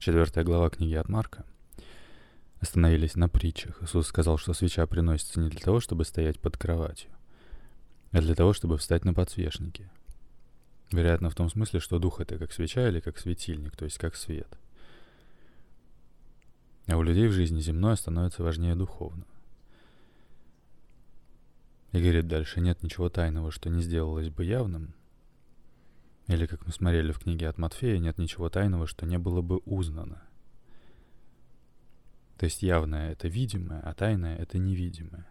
Четвертая глава книги от Марка. Остановились на притчах. Иисус сказал, что свеча приносится не для того, чтобы стоять под кроватью, а для того, чтобы встать на подсвечнике. Вероятно, в том смысле, что дух — это как свеча или как светильник, то есть как свет. А у людей в жизни земное становится важнее духовного. И говорит дальше, нет ничего тайного, что не сделалось бы явным, или, как мы смотрели в книге от Матфея, нет ничего тайного, что не было бы узнано. То есть явное — это видимое, а тайное — это невидимое.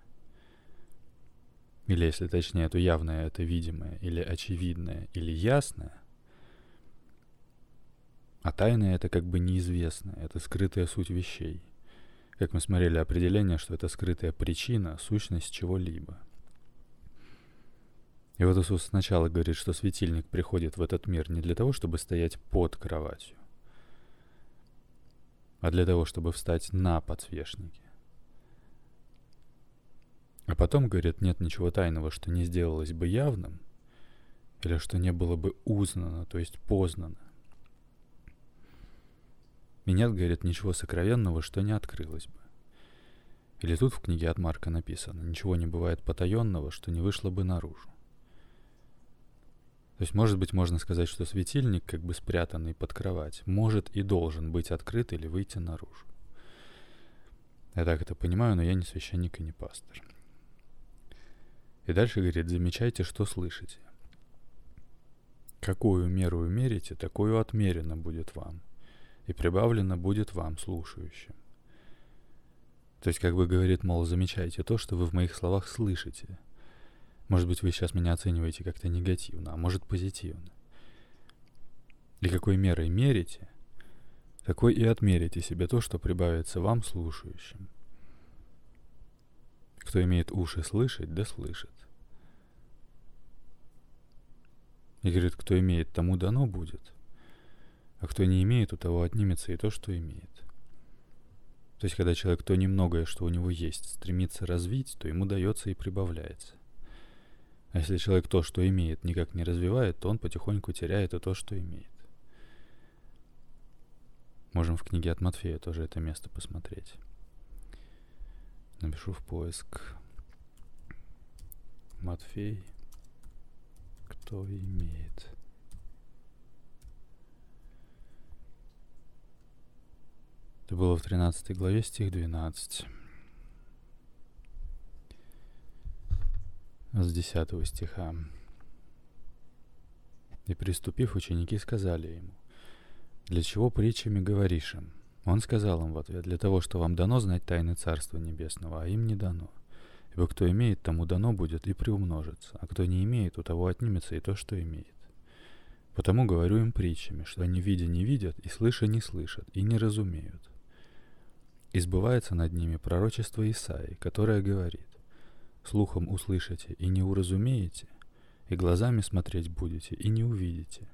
Или, если точнее, то явное — это видимое, или очевидное, или ясное, а тайное — это как бы неизвестное, это скрытая суть вещей. Как мы смотрели определение, что это скрытая причина, сущность чего-либо — и вот Иисус сначала говорит, что светильник приходит в этот мир не для того, чтобы стоять под кроватью, а для того, чтобы встать на подсвечнике. А потом, говорит, нет ничего тайного, что не сделалось бы явным, или что не было бы узнано, то есть познано. И нет, говорит, ничего сокровенного, что не открылось бы. Или тут в книге от Марка написано, ничего не бывает потаенного, что не вышло бы наружу. То есть, может быть, можно сказать, что светильник, как бы спрятанный под кровать, может и должен быть открыт или выйти наружу. Я так это понимаю, но я не священник и не пастор. И дальше говорит, замечайте, что слышите. Какую меру мерите, такую отмерено будет вам, и прибавлено будет вам, слушающим. То есть, как бы говорит, мол, замечайте то, что вы в моих словах слышите – может быть, вы сейчас меня оцениваете как-то негативно, а может позитивно. И какой мерой мерите, такой и отмерите себе то, что прибавится вам, слушающим. Кто имеет уши слышать, да слышит. И говорит, кто имеет, тому дано будет, а кто не имеет, у того отнимется и то, что имеет. То есть, когда человек то немногое, что у него есть, стремится развить, то ему дается и прибавляется. А если человек то, что имеет, никак не развивает, то он потихоньку теряет и то, что имеет. Можем в книге от Матфея тоже это место посмотреть. Напишу в поиск. Матфей. Кто имеет? Это было в 13 главе, стих 12. С 10 стиха. «И приступив, ученики сказали ему, «Для чего притчами говоришь им?» Он сказал им в ответ, «Для того, что вам дано знать тайны Царства Небесного, а им не дано. Ибо кто имеет, тому дано будет и приумножится, а кто не имеет, у того отнимется и то, что имеет. Потому говорю им притчами, что они видя не видят, и слыша не слышат, и не разумеют. И сбывается над ними пророчество Исаии, которое говорит, слухом услышите и не уразумеете, и глазами смотреть будете и не увидите.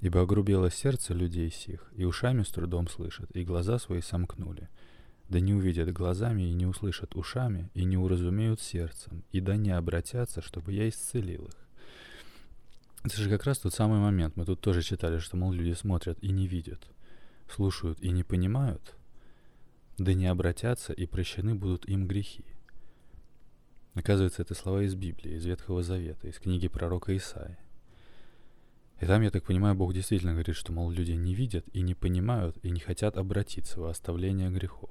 Ибо огрубело сердце людей сих, и ушами с трудом слышат, и глаза свои сомкнули, да не увидят глазами и не услышат ушами, и не уразумеют сердцем, и да не обратятся, чтобы я исцелил их. Это же как раз тот самый момент. Мы тут тоже читали, что, мол, люди смотрят и не видят, слушают и не понимают, да не обратятся, и прощены будут им грехи. Оказывается, это слова из Библии, из Ветхого Завета, из книги пророка Исаия. И там, я так понимаю, Бог действительно говорит, что, мол, люди не видят и не понимают и не хотят обратиться во оставление грехов.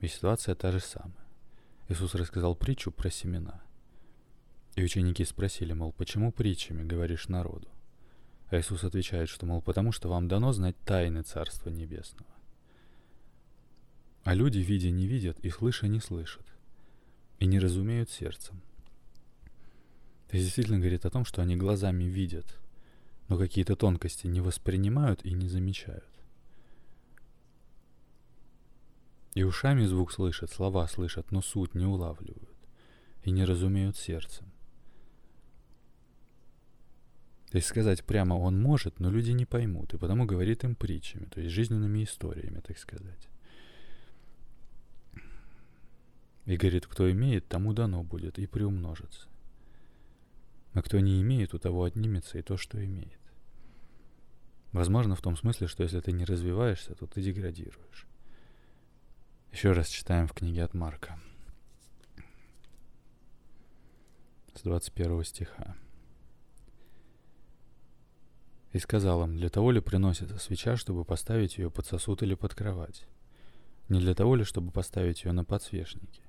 И ситуация та же самая. Иисус рассказал притчу про семена. И ученики спросили, мол, почему притчами говоришь народу? А Иисус отвечает, что, мол, потому что вам дано знать тайны Царства Небесного. А люди, видя, не видят, и слыша, не слышат, и не разумеют сердцем. Это действительно говорит о том, что они глазами видят, но какие-то тонкости не воспринимают и не замечают. И ушами звук слышат, слова слышат, но суть не улавливают и не разумеют сердцем. То есть сказать прямо он может, но люди не поймут, и потому говорит им притчами, то есть жизненными историями, так сказать. И говорит, кто имеет, тому дано будет и приумножится. А кто не имеет, у того отнимется и то, что имеет. Возможно, в том смысле, что если ты не развиваешься, то ты деградируешь. Еще раз читаем в книге от Марка. С 21 стиха. И сказал им, для того ли приносится свеча, чтобы поставить ее под сосуд или под кровать? Не для того ли, чтобы поставить ее на подсвечнике?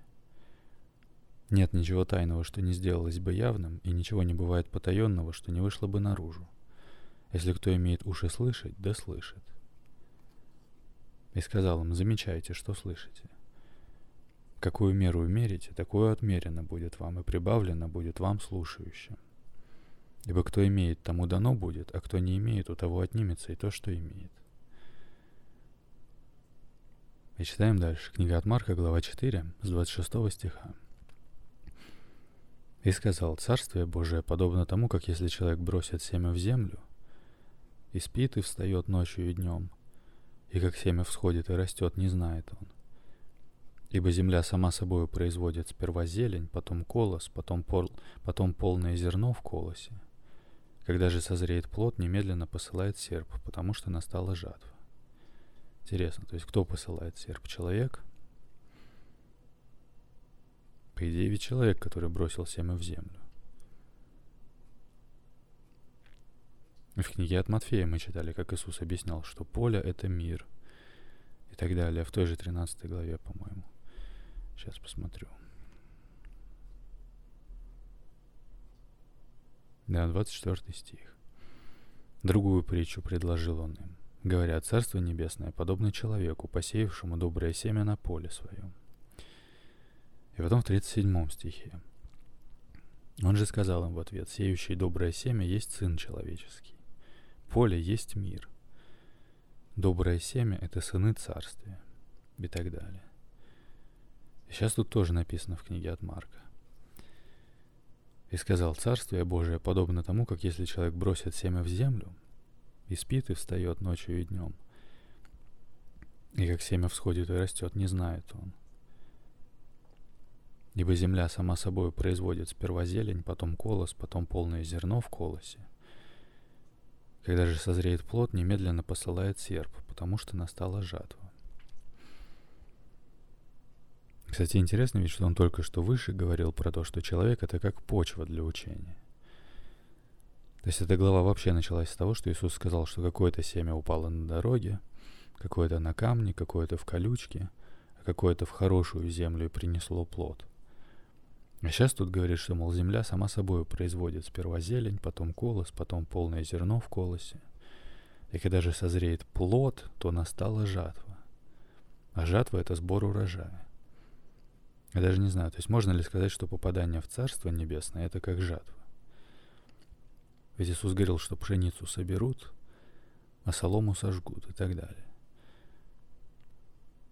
Нет ничего тайного, что не сделалось бы явным, и ничего не бывает потаенного, что не вышло бы наружу. Если кто имеет уши слышать, да слышит. И сказал им, замечайте, что слышите. Какую меру мерите, такое отмерено будет вам, и прибавлено будет вам слушающим. Ибо кто имеет, тому дано будет, а кто не имеет, у того отнимется и то, что имеет. И читаем дальше. Книга от Марка, глава 4, с 26 стиха. «И сказал, Царствие Божие подобно тому, как если человек бросит семя в землю, и спит, и встает ночью и днем, и как семя всходит и растет, не знает он. Ибо земля сама собою производит сперва зелень, потом колос, потом, пол, потом полное зерно в колосе. Когда же созреет плод, немедленно посылает серп, потому что настала жатва. Интересно, то есть кто посылает серп? Человек? По идее, человек, который бросил семя в землю. В книге от Матфея мы читали, как Иисус объяснял, что поле — это мир. И так далее. В той же 13 главе, по-моему. Сейчас посмотрю. Да, 24 стих. Другую притчу предложил он им. Говоря, Царство Небесное подобно человеку, посеявшему доброе семя на поле своем. И потом в 37 стихе. Он же сказал им в ответ, сеющий доброе семя есть Сын Человеческий. Поле есть мир. Доброе семя — это сыны Царствия. И так далее. И сейчас тут тоже написано в книге от Марка. И сказал, Царствие Божие подобно тому, как если человек бросит семя в землю, и спит, и встает ночью и днем. И как семя всходит и растет, не знает он. Ибо земля сама собой производит сперва зелень, потом колос, потом полное зерно в колосе. Когда же созреет плод, немедленно посылает серп, потому что настала жатва. Кстати, интересно ведь, что он только что выше говорил про то, что человек — это как почва для учения. То есть эта глава вообще началась с того, что Иисус сказал, что какое-то семя упало на дороге, какое-то на камне, какое-то в колючке, а какое-то в хорошую землю и принесло плод. А сейчас тут говорит, что, мол, земля сама собой производит сперва зелень, потом колос, потом полное зерно в колосе. И когда же созреет плод, то настала жатва. А жатва — это сбор урожая. Я даже не знаю, то есть можно ли сказать, что попадание в Царство Небесное — это как жатва? Ведь Иисус говорил, что пшеницу соберут, а солому сожгут и так далее.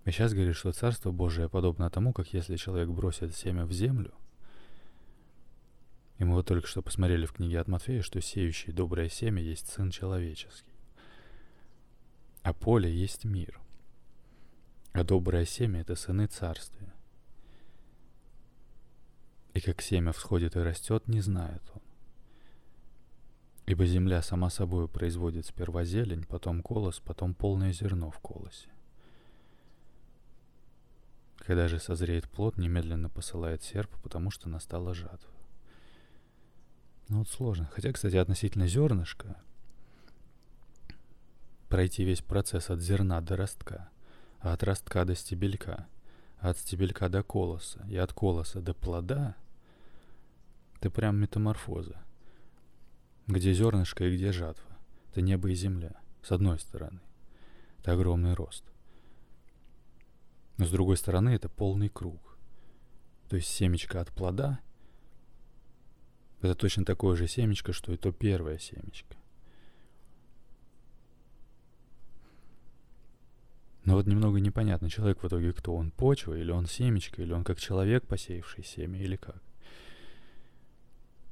И сейчас говорит, что Царство Божие подобно тому, как если человек бросит семя в землю, и мы вот только что посмотрели в книге от Матфея, что сеющий доброе семя есть Сын Человеческий, а поле есть мир, а доброе семя — это сыны Царствия. И как семя всходит и растет, не знает он. Ибо земля сама собой производит сперва зелень, потом колос, потом полное зерно в колосе. Когда же созреет плод, немедленно посылает серп, потому что настала жатва. Ну вот сложно. Хотя, кстати, относительно зернышка, пройти весь процесс от зерна до ростка, от ростка до стебелька, от стебелька до колоса и от колоса до плода, это прям метаморфоза – где зернышко и где жатва. Это небо и земля, с одной стороны. Это огромный рост. Но с другой стороны это полный круг. То есть семечко от плода — это точно такое же семечко, что и то первое семечко. Но вот немного непонятно, человек в итоге кто? Он почва, или он семечко, или он как человек, посеявший семя, или как?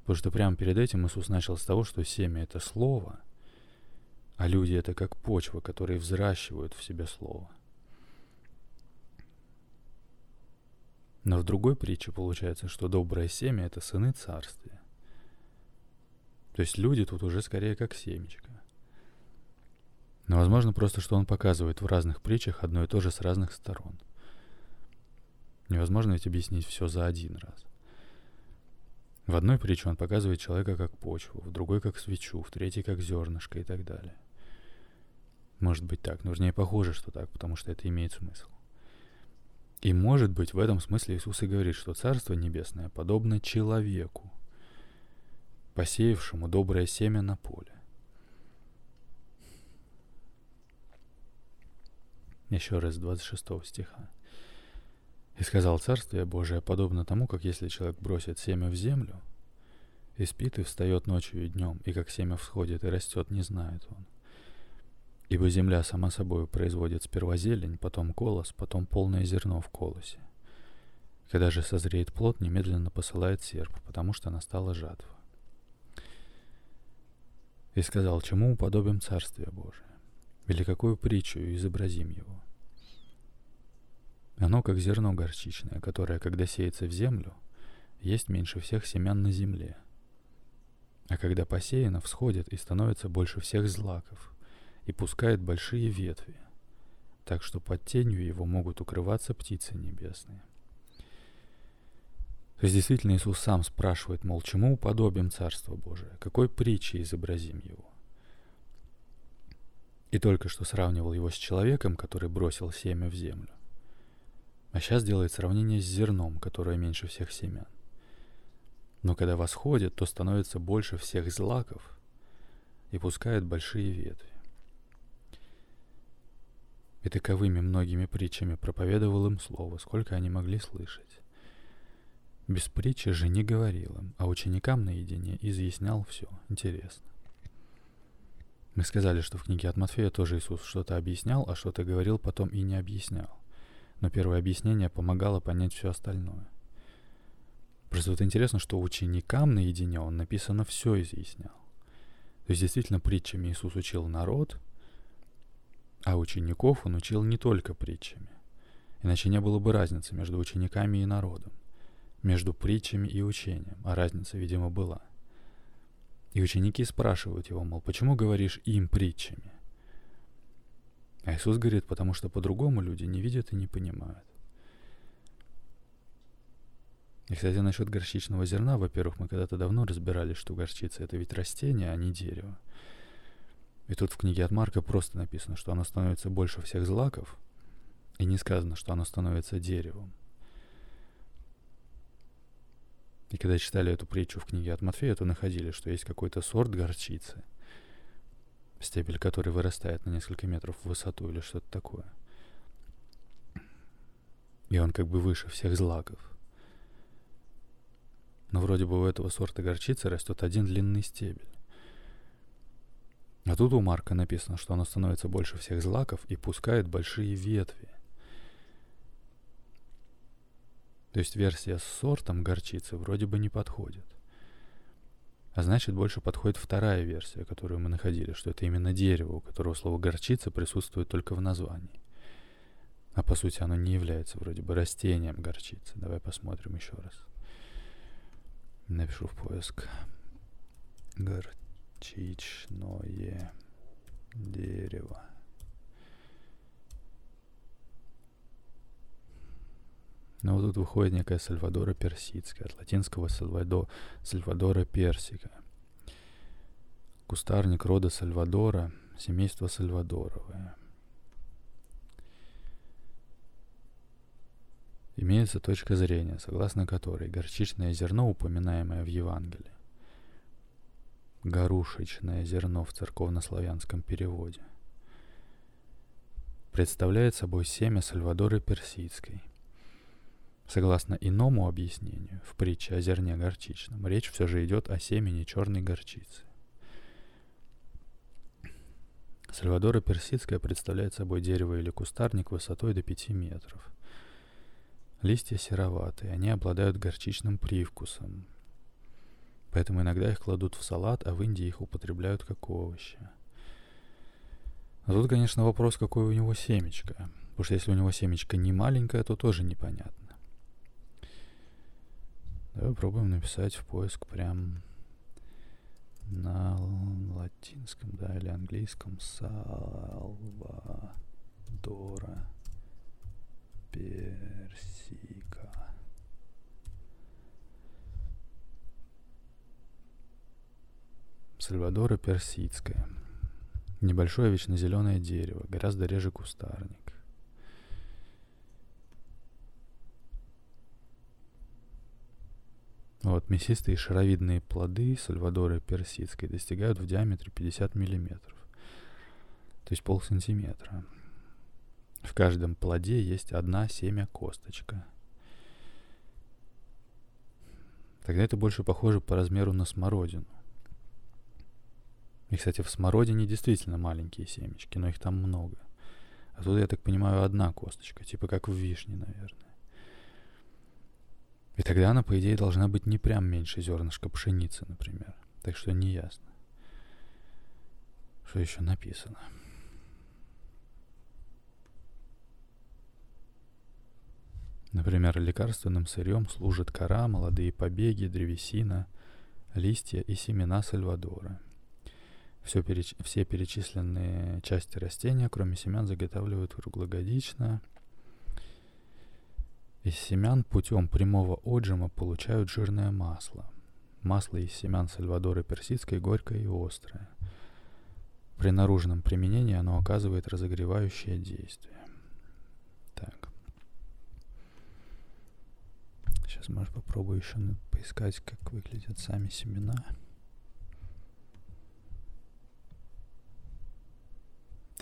Потому что прямо перед этим Иисус начал с того, что семя — это слово, а люди — это как почва, которые взращивают в себе слово. Но в другой притче получается, что доброе семя — это сыны царствия. То есть люди тут уже скорее как семечко. Возможно, просто, что он показывает в разных притчах одно и то же с разных сторон. Невозможно ведь объяснить все за один раз. В одной притче он показывает человека как почву, в другой как свечу, в третьей как зернышко и так далее. Может быть так, но вернее похоже, что так, потому что это имеет смысл. И может быть в этом смысле Иисус и говорит, что Царство Небесное подобно человеку, посеявшему доброе семя на поле. Еще раз 26 стиха. «И сказал Царствие Божие подобно тому, как если человек бросит семя в землю, и спит, и встает ночью и днем, и как семя всходит и растет, не знает он. Ибо земля сама собой производит сперва зелень, потом колос, потом полное зерно в колосе. Когда же созреет плод, немедленно посылает серп, потому что настала жатва. И сказал, чему уподобим Царствие Божие? Или какую притчу изобразим его? Оно как зерно горчичное, которое, когда сеется в землю, есть меньше всех семян на земле. А когда посеяно, всходит и становится больше всех злаков – и пускает большие ветви, так что под тенью его могут укрываться птицы небесные. То есть действительно Иисус сам спрашивает, мол, чему уподобим Царство Божие, какой притчей изобразим его. И только что сравнивал его с человеком, который бросил семя в землю. А сейчас делает сравнение с зерном, которое меньше всех семян. Но когда восходит, то становится больше всех злаков и пускает большие ветви и таковыми многими притчами проповедовал им слово, сколько они могли слышать. Без притчи же не говорил им, а ученикам наедине изъяснял все. Интересно. Мы сказали, что в книге от Матфея тоже Иисус что-то объяснял, а что-то говорил потом и не объяснял. Но первое объяснение помогало понять все остальное. Просто вот интересно, что ученикам наедине он написано все изъяснял. То есть действительно притчами Иисус учил народ, а учеников он учил не только притчами. Иначе не было бы разницы между учениками и народом, между притчами и учением, а разница, видимо, была. И ученики спрашивают его, мол, почему говоришь им притчами? А Иисус говорит, потому что по-другому люди не видят и не понимают. И, кстати, насчет горчичного зерна, во-первых, мы когда-то давно разбирались, что горчица — это ведь растение, а не дерево. И тут в книге от Марка просто написано, что оно становится больше всех злаков, и не сказано, что оно становится деревом. И когда читали эту притчу в книге от Матфея, то находили, что есть какой-то сорт горчицы, стебель которой вырастает на несколько метров в высоту или что-то такое. И он как бы выше всех злаков. Но вроде бы у этого сорта горчицы растет один длинный стебель. А тут у Марка написано, что оно становится больше всех злаков и пускает большие ветви. То есть версия с сортом горчицы вроде бы не подходит. А значит, больше подходит вторая версия, которую мы находили, что это именно дерево, у которого слово горчица присутствует только в названии. А по сути оно не является вроде бы растением горчицы. Давай посмотрим еще раз. Напишу в поиск. Горчичное дерево. Но вот тут выходит некая Сальвадора персидская, от латинского Сальвадо, Сальвадора персика. Кустарник рода Сальвадора, семейство Сальвадоровое. Имеется точка зрения, согласно которой горчичное зерно, упоминаемое в Евангелии, «горушечное зерно» в церковнославянском переводе. Представляет собой семя Сальвадоры Персидской. Согласно иному объяснению, в притче о зерне горчичном, речь все же идет о семени черной горчицы. Сальвадора Персидская представляет собой дерево или кустарник высотой до 5 метров. Листья сероватые, они обладают горчичным привкусом, Поэтому иногда их кладут в салат, а в Индии их употребляют как овощи. А тут, конечно, вопрос, какое у него семечко. Потому что если у него семечко не маленькое, то тоже непонятно. Давай попробуем написать в поиск прям на латинском, да, или английском. Сал. Сальвадора персика. Сальвадора персидская. Небольшое вечно зеленое дерево, гораздо реже кустарник. Вот, мясистые шаровидные плоды Сальвадора персидской достигают в диаметре 50 миллиметров, то есть полсантиметра. В каждом плоде есть одна семя косточка. Тогда это больше похоже по размеру на смородину. И, кстати, в смородине действительно маленькие семечки, но их там много. А тут, я так понимаю, одна косточка, типа как в вишне, наверное. И тогда она, по идее, должна быть не прям меньше зернышка пшеницы, например. Так что не ясно. Что еще написано? Например, лекарственным сырьем служат кора, молодые побеги, древесина, листья и семена сальвадора. Все переч... Все перечисленные части растения, кроме семян, заготавливают круглогодично – из семян путем прямого отжима получают жирное масло. Масло из семян Сальвадора персидской горькое и острое. При наружном применении оно оказывает разогревающее действие. Так. Сейчас, может, попробую еще поискать, как выглядят сами семена.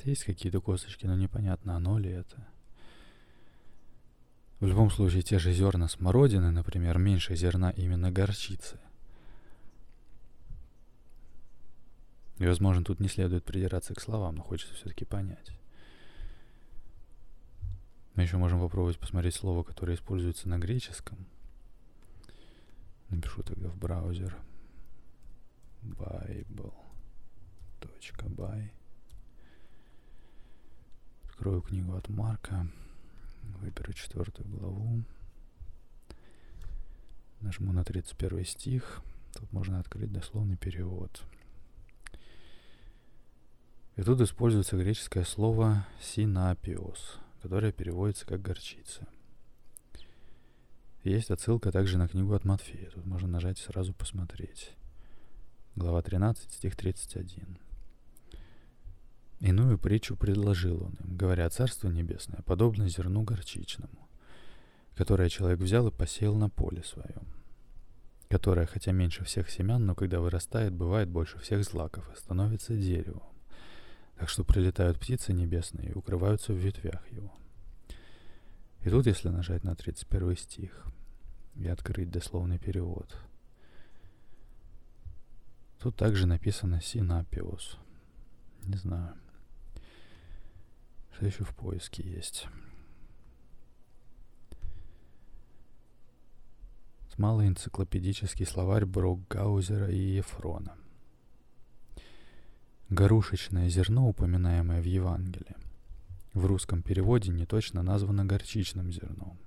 Есть какие-то косточки, но непонятно, оно ли это. В любом случае, те же зерна смородины, например, меньше зерна именно горчицы. И, возможно, тут не следует придираться к словам, но хочется все-таки понять. Мы еще можем попробовать посмотреть слово, которое используется на греческом. Напишу тогда в браузер bible.by. Открою книгу от Марка. Выберу четвертую главу. Нажму на 31 стих. Тут можно открыть дословный перевод. И тут используется греческое слово «синапиос», которое переводится как «горчица». Есть отсылка также на книгу от Матфея. Тут можно нажать сразу посмотреть. Глава 13, стих 31. Иную притчу предложил он им, говоря, «Царство небесное подобно зерну горчичному, которое человек взял и посеял на поле своем, которое, хотя меньше всех семян, но когда вырастает, бывает больше всех злаков и становится деревом, так что прилетают птицы небесные и укрываются в ветвях его». И тут, если нажать на 31 стих и открыть дословный перевод, тут также написано «синапиос». Не знаю. Что еще в поиске есть? Малоэнциклопедический словарь Брокгаузера и Ефрона. Горушечное зерно, упоминаемое в Евангелии, в русском переводе не точно названо горчичным зерном.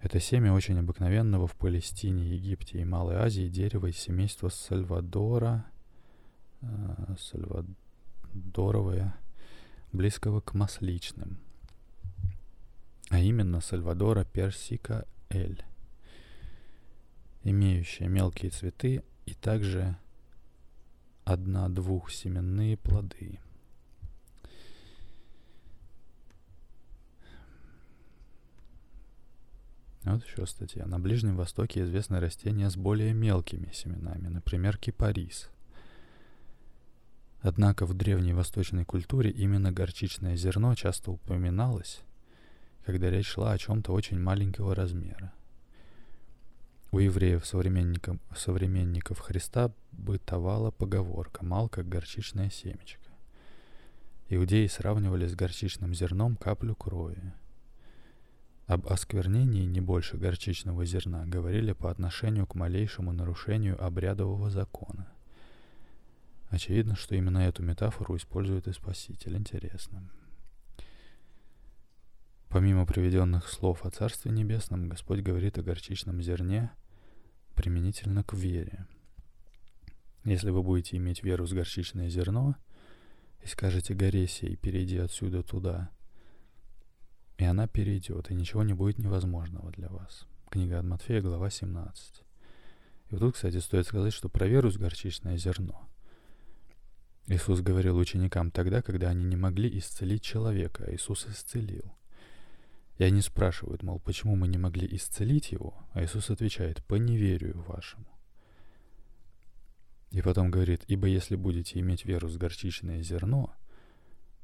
Это семя очень обыкновенного в Палестине, Египте и Малой Азии дерева из семейства Сальвадора, э, Сальвадоровое, близкого к масличным, а именно Сальвадора персика эль, имеющая мелкие цветы и также одна-двух семенные плоды. Вот еще статья. На Ближнем Востоке известны растения с более мелкими семенами, например, кипарис – Однако в древней восточной культуре именно горчичное зерно часто упоминалось, когда речь шла о чем-то очень маленького размера. У евреев, современников, современников Христа, бытовала поговорка «мал, как горчичное семечко». Иудеи сравнивали с горчичным зерном каплю крови. Об осквернении не больше горчичного зерна говорили по отношению к малейшему нарушению обрядового закона. Очевидно, что именно эту метафору использует и Спаситель. Интересно. Помимо приведенных слов о Царстве Небесном, Господь говорит о горчичном зерне применительно к вере. Если вы будете иметь веру с горчичное зерно, и скажете горе сей, перейди отсюда туда, и она перейдет, и ничего не будет невозможного для вас. Книга от Матфея, глава 17. И вот тут, кстати, стоит сказать, что про веру с горчичное зерно. Иисус говорил ученикам тогда, когда они не могли исцелить человека, а Иисус исцелил. И они спрашивают, мол, почему мы не могли исцелить его, а Иисус отвечает, по неверию вашему. И потом говорит, ибо если будете иметь веру с горчичное зерно,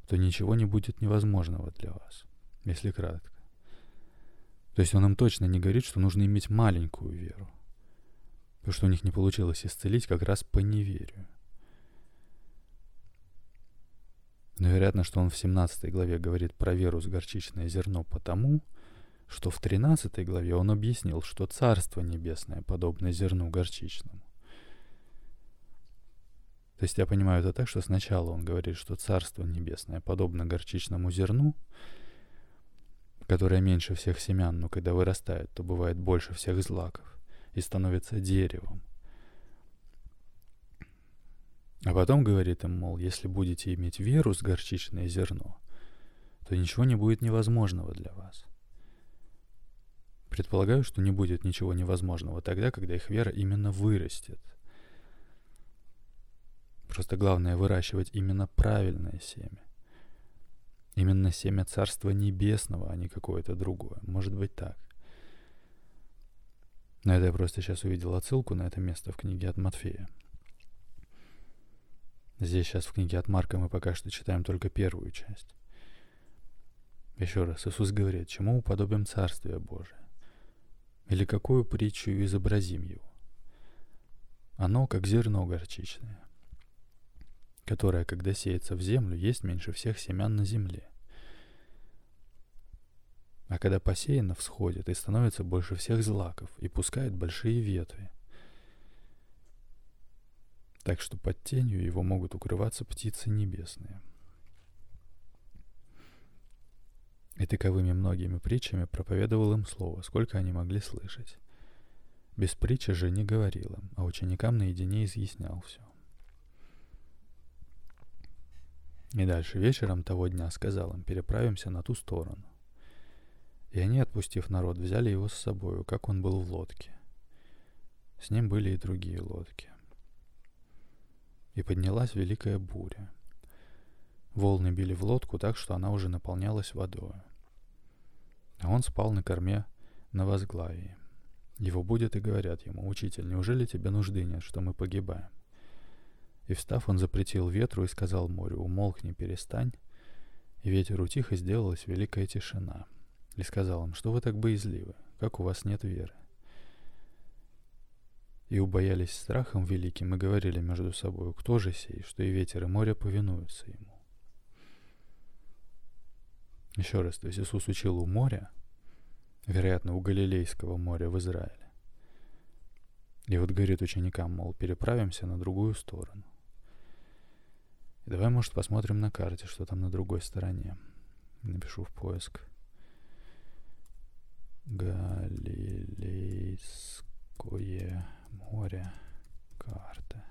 то ничего не будет невозможного для вас, если кратко. То есть он им точно не говорит, что нужно иметь маленькую веру, потому что у них не получилось исцелить как раз по неверию. Но вероятно, что он в 17 главе говорит про веру с горчичное зерно потому, что в 13 главе он объяснил, что Царство Небесное подобно зерну горчичному. То есть я понимаю это так, что сначала он говорит, что Царство Небесное подобно горчичному зерну, которое меньше всех семян, но когда вырастает, то бывает больше всех злаков и становится деревом. А потом говорит им, мол, если будете иметь веру с горчичное зерно, то ничего не будет невозможного для вас. Предполагаю, что не будет ничего невозможного тогда, когда их вера именно вырастет. Просто главное выращивать именно правильное семя. Именно семя Царства Небесного, а не какое-то другое. Может быть так. Но это я просто сейчас увидел отсылку на это место в книге от Матфея. Здесь сейчас в книге от Марка мы пока что читаем только первую часть. Еще раз, Иисус говорит, чему уподобим Царствие Божие? Или какую притчу изобразим его? Оно как зерно горчичное, которое, когда сеется в землю, есть меньше всех семян на земле. А когда посеяно, всходит и становится больше всех злаков и пускает большие ветви – так что под тенью его могут укрываться птицы небесные. И таковыми многими притчами проповедовал им слово, сколько они могли слышать. Без притчи же не говорил им, а ученикам наедине изъяснял все. И дальше вечером того дня сказал им, переправимся на ту сторону. И они, отпустив народ, взяли его с собою, как он был в лодке. С ним были и другие лодки и поднялась великая буря. Волны били в лодку так, что она уже наполнялась водой. А он спал на корме на возглавии. Его будет и говорят ему, «Учитель, неужели тебе нужды нет, что мы погибаем?» И встав, он запретил ветру и сказал морю, «Умолкни, перестань». И ветер утих, и сделалась великая тишина. И сказал им, «Что вы так боязливы? Как у вас нет веры?» И убоялись страхом великим и говорили между собой, кто же сей, что и ветер и море повинуются ему. Еще раз, то есть Иисус учил у моря, вероятно, у Галилейского моря в Израиле. И вот говорит ученикам, мол, переправимся на другую сторону. И давай, может, посмотрим на карте, что там на другой стороне. Напишу в поиск. Галилейское море, карта.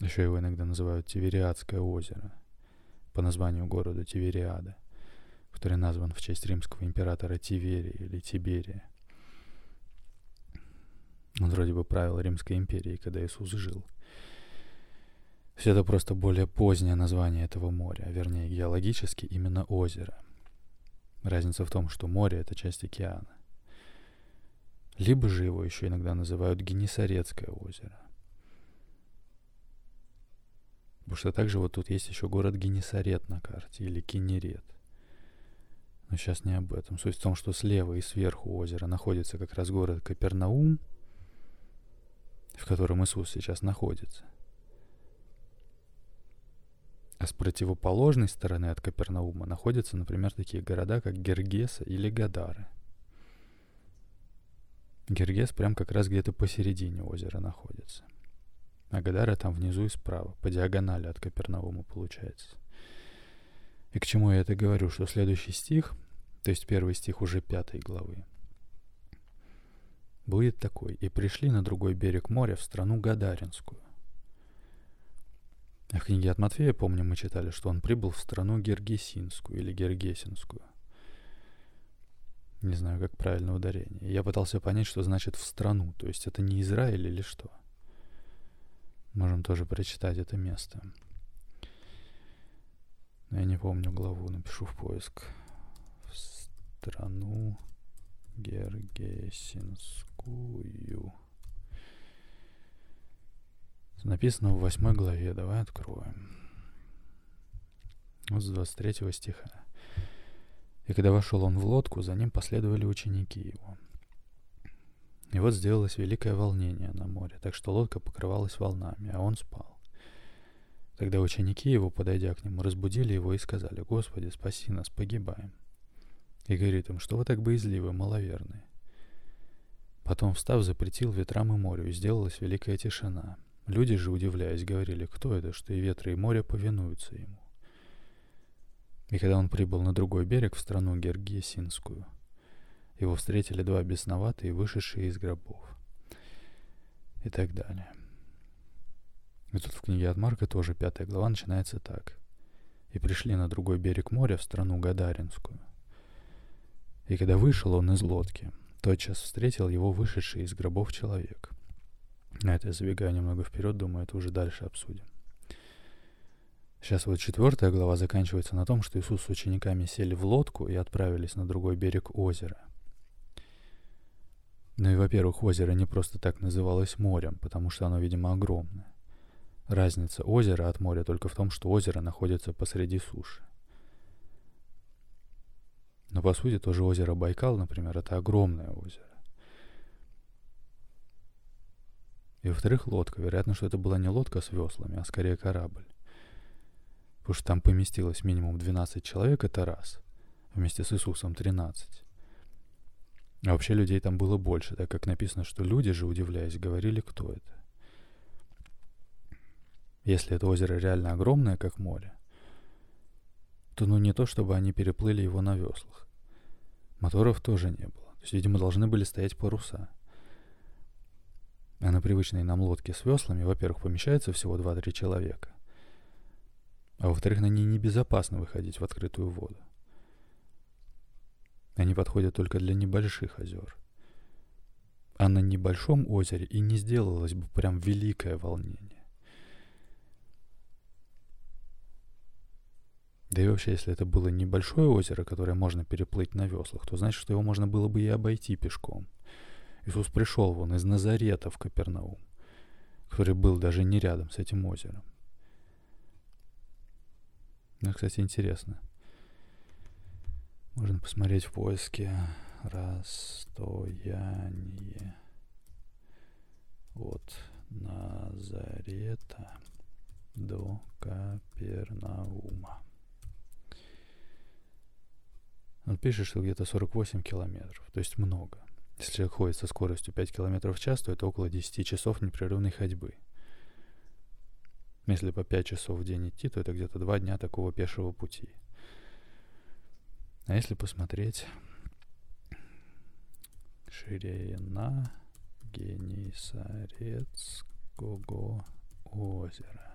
Еще его иногда называют Тивериадское озеро по названию города Тивериада, который назван в честь римского императора Тиверия или Тиберия. Он вроде бы правил Римской империей, когда Иисус жил. Все это просто более позднее название этого моря, а вернее геологически именно озеро – Разница в том, что море — это часть океана. Либо же его еще иногда называют Генесарецкое озеро. Потому что также вот тут есть еще город Генесарет на карте, или Кенерет. Но сейчас не об этом. Суть в том, что слева и сверху озера находится как раз город Капернаум, в котором Иисус сейчас находится — с противоположной стороны от Капернаума находятся, например, такие города, как Гергеса или Гадары. Гергес прям как раз где-то посередине озера находится. А Гадара там внизу и справа, по диагонали от Капернаума получается. И к чему я это говорю? Что следующий стих, то есть первый стих уже пятой главы, будет такой. И пришли на другой берег моря, в страну Гадаринскую. В книге от Матфея, помню, мы читали, что он прибыл в страну Гергесинскую или Гергесинскую. Не знаю, как правильно ударение. Я пытался понять, что значит «в страну». То есть это не Израиль или что? Можем тоже прочитать это место. Но я не помню главу, напишу в поиск. В страну Гергесинскую. Написано в восьмой главе. Давай откроем. Вот с 23 стиха. И когда вошел он в лодку, за ним последовали ученики его. И вот сделалось великое волнение на море, так что лодка покрывалась волнами, а он спал. Тогда ученики его, подойдя к нему, разбудили его и сказали, «Господи, спаси нас, погибаем». И говорит им, что вы так боязливы, маловерные. Потом, встав, запретил ветрам и морю, и сделалась великая тишина. Люди же, удивляясь, говорили, кто это, что и ветры, и море повинуются ему. И когда он прибыл на другой берег, в страну Гергесинскую, его встретили два бесноватые, вышедшие из гробов. И так далее. И тут в книге от Марка тоже пятая глава начинается так. «И пришли на другой берег моря, в страну Гадаринскую. И когда вышел он из лодки, тотчас встретил его вышедший из гробов человек. На это я забегаю немного вперед, думаю, это уже дальше обсудим. Сейчас вот четвертая глава заканчивается на том, что Иисус с учениками сели в лодку и отправились на другой берег озера. Ну и, во-первых, озеро не просто так называлось морем, потому что оно, видимо, огромное. Разница озера от моря только в том, что озеро находится посреди суши. Но по сути тоже озеро Байкал, например, это огромное озеро. И во-вторых, лодка. Вероятно, что это была не лодка с веслами, а скорее корабль. Потому что там поместилось минимум 12 человек, это раз. Вместе с Иисусом 13. А вообще людей там было больше, так как написано, что люди же, удивляясь, говорили, кто это. Если это озеро реально огромное, как море, то ну не то, чтобы они переплыли его на веслах. Моторов тоже не было. То есть, видимо, должны были стоять паруса. А на привычной нам лодке с веслами, во-первых, помещается всего 2-3 человека. А во-вторых, на ней небезопасно выходить в открытую воду. Они подходят только для небольших озер. А на небольшом озере и не сделалось бы прям великое волнение. Да и вообще, если это было небольшое озеро, которое можно переплыть на веслах, то значит, что его можно было бы и обойти пешком. Иисус пришел вон из Назарета в Капернаум, который был даже не рядом с этим озером. Ну, кстати, интересно. Можно посмотреть в поиске расстояние от Назарета до Капернаума. Он пишет, что где-то 48 километров, то есть много. Если человек ходит со скоростью 5 километров в час, то это около 10 часов непрерывной ходьбы – если по 5 часов в день идти, то это где-то 2 дня такого пешего пути. А если посмотреть ширина Генисарецкого озера.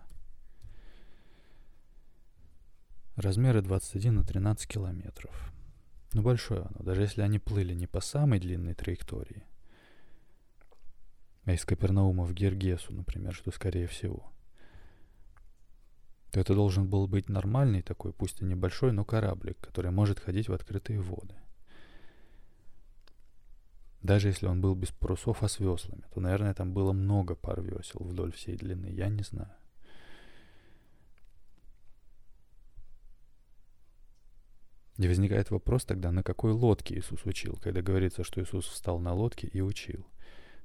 Размеры 21 на 13 километров. Ну, большое оно, даже если они плыли не по самой длинной траектории, а из Капернаума в Гергесу, например, что скорее всего – то это должен был быть нормальный такой, пусть и небольшой, но кораблик, который может ходить в открытые воды. Даже если он был без парусов, а с веслами, то, наверное, там было много пар весел вдоль всей длины, я не знаю. И возникает вопрос тогда, на какой лодке Иисус учил, когда говорится, что Иисус встал на лодке и учил,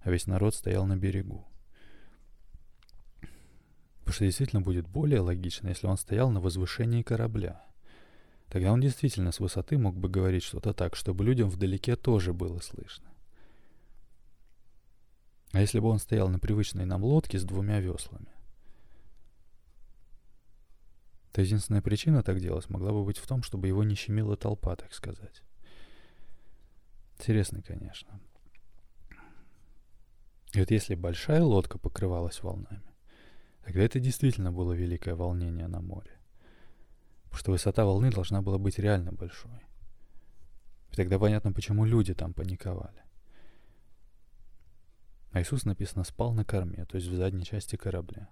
а весь народ стоял на берегу. Потому что действительно будет более логично, если он стоял на возвышении корабля. Тогда он действительно с высоты мог бы говорить что-то так, чтобы людям вдалеке тоже было слышно. А если бы он стоял на привычной нам лодке с двумя веслами? То единственная причина так делать могла бы быть в том, чтобы его не щемила толпа, так сказать. Интересно, конечно. И вот если большая лодка покрывалась волнами, тогда это действительно было великое волнение на море. Потому что высота волны должна была быть реально большой. И тогда понятно, почему люди там паниковали. А Иисус, написано, спал на корме, то есть в задней части корабля.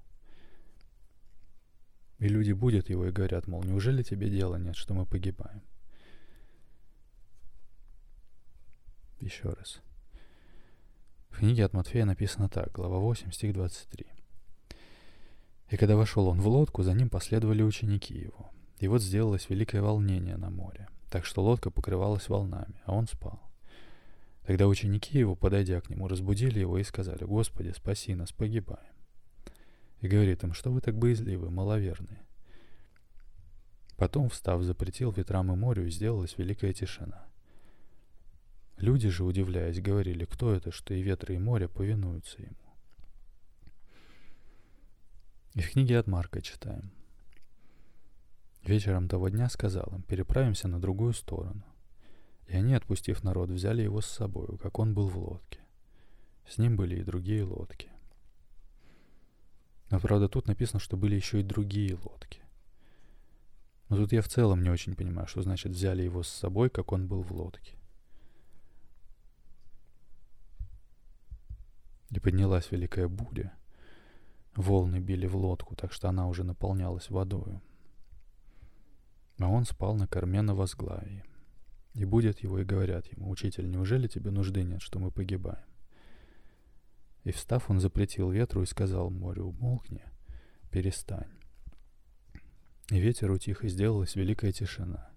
И люди будут его и говорят, мол, неужели тебе дела нет, что мы погибаем? Еще раз. В книге от Матфея написано так, глава 8, стих 23. «И когда вошел он в лодку, за ним последовали ученики его. И вот сделалось великое волнение на море, так что лодка покрывалась волнами, а он спал. Тогда ученики его, подойдя к нему, разбудили его и сказали, «Господи, спаси нас, погибаем». И говорит им, что вы так боязливы, маловерные. Потом, встав, запретил ветрам и морю, и сделалась великая тишина. Люди же, удивляясь, говорили, кто это, что и ветры, и море повинуются ему. И в книге от Марка читаем. Вечером того дня сказал им, переправимся на другую сторону. И они, отпустив народ, взяли его с собой, как он был в лодке. С ним были и другие лодки. Но, правда, тут написано, что были еще и другие лодки. Но тут я в целом не очень понимаю, что значит взяли его с собой, как он был в лодке. И поднялась великая буря. Волны били в лодку, так что она уже наполнялась водою. А он спал на корме на возглавии. И будет его и говорят ему, «Учитель, неужели тебе нужды нет, что мы погибаем?» И встав, он запретил ветру и сказал морю, «Умолкни, перестань». И ветер утих, и сделалась великая тишина.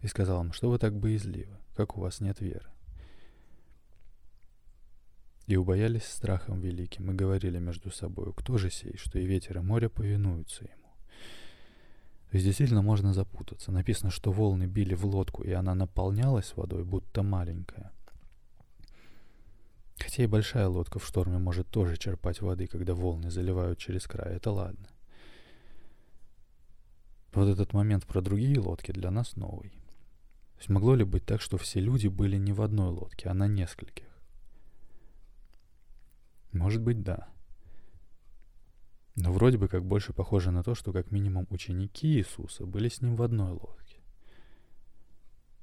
И сказал им, «Что вы так боязливы? Как у вас нет веры?» И убоялись страхом великим, и говорили между собой, кто же сей, что и ветер, и море повинуются ему. То есть действительно можно запутаться. Написано, что волны били в лодку, и она наполнялась водой, будто маленькая. Хотя и большая лодка в шторме может тоже черпать воды, когда волны заливают через край, это ладно. Вот этот момент про другие лодки для нас новый. То есть могло ли быть так, что все люди были не в одной лодке, а на нескольких? Может быть, да. Но вроде бы как больше похоже на то, что как минимум ученики Иисуса были с ним в одной лодке.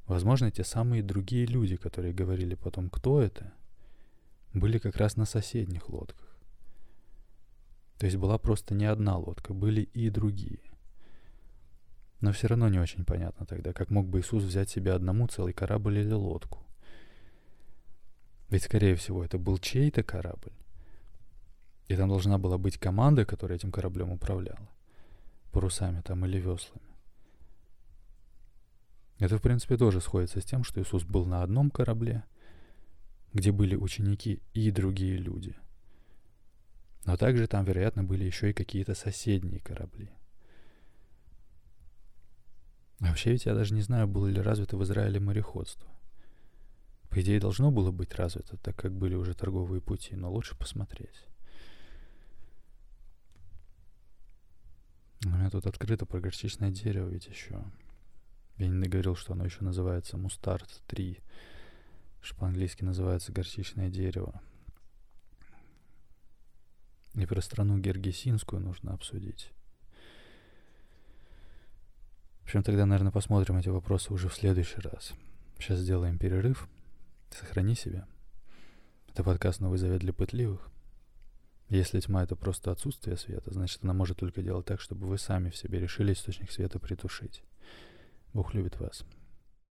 Возможно, те самые другие люди, которые говорили потом, кто это, были как раз на соседних лодках. То есть была просто не одна лодка, были и другие. Но все равно не очень понятно тогда, как мог бы Иисус взять себе одному целый корабль или лодку. Ведь, скорее всего, это был чей-то корабль. И там должна была быть команда, которая этим кораблем управляла. Парусами там или веслами. Это, в принципе, тоже сходится с тем, что Иисус был на одном корабле, где были ученики и другие люди. Но также там, вероятно, были еще и какие-то соседние корабли. Вообще ведь я даже не знаю, было ли развито в Израиле мореходство. По идее, должно было быть развито, так как были уже торговые пути, но лучше посмотреть. У меня тут открыто про горчичное дерево ведь еще. Я не говорил, что оно еще называется мустард 3, что по-английски называется горчичное дерево. И про страну Гергесинскую нужно обсудить. В общем, тогда, наверное, посмотрим эти вопросы уже в следующий раз. Сейчас сделаем перерыв. Сохрани себя. Это подкаст «Новый завет для пытливых». Если тьма — это просто отсутствие света, значит, она может только делать так, чтобы вы сами в себе решили источник света притушить. Бог любит вас.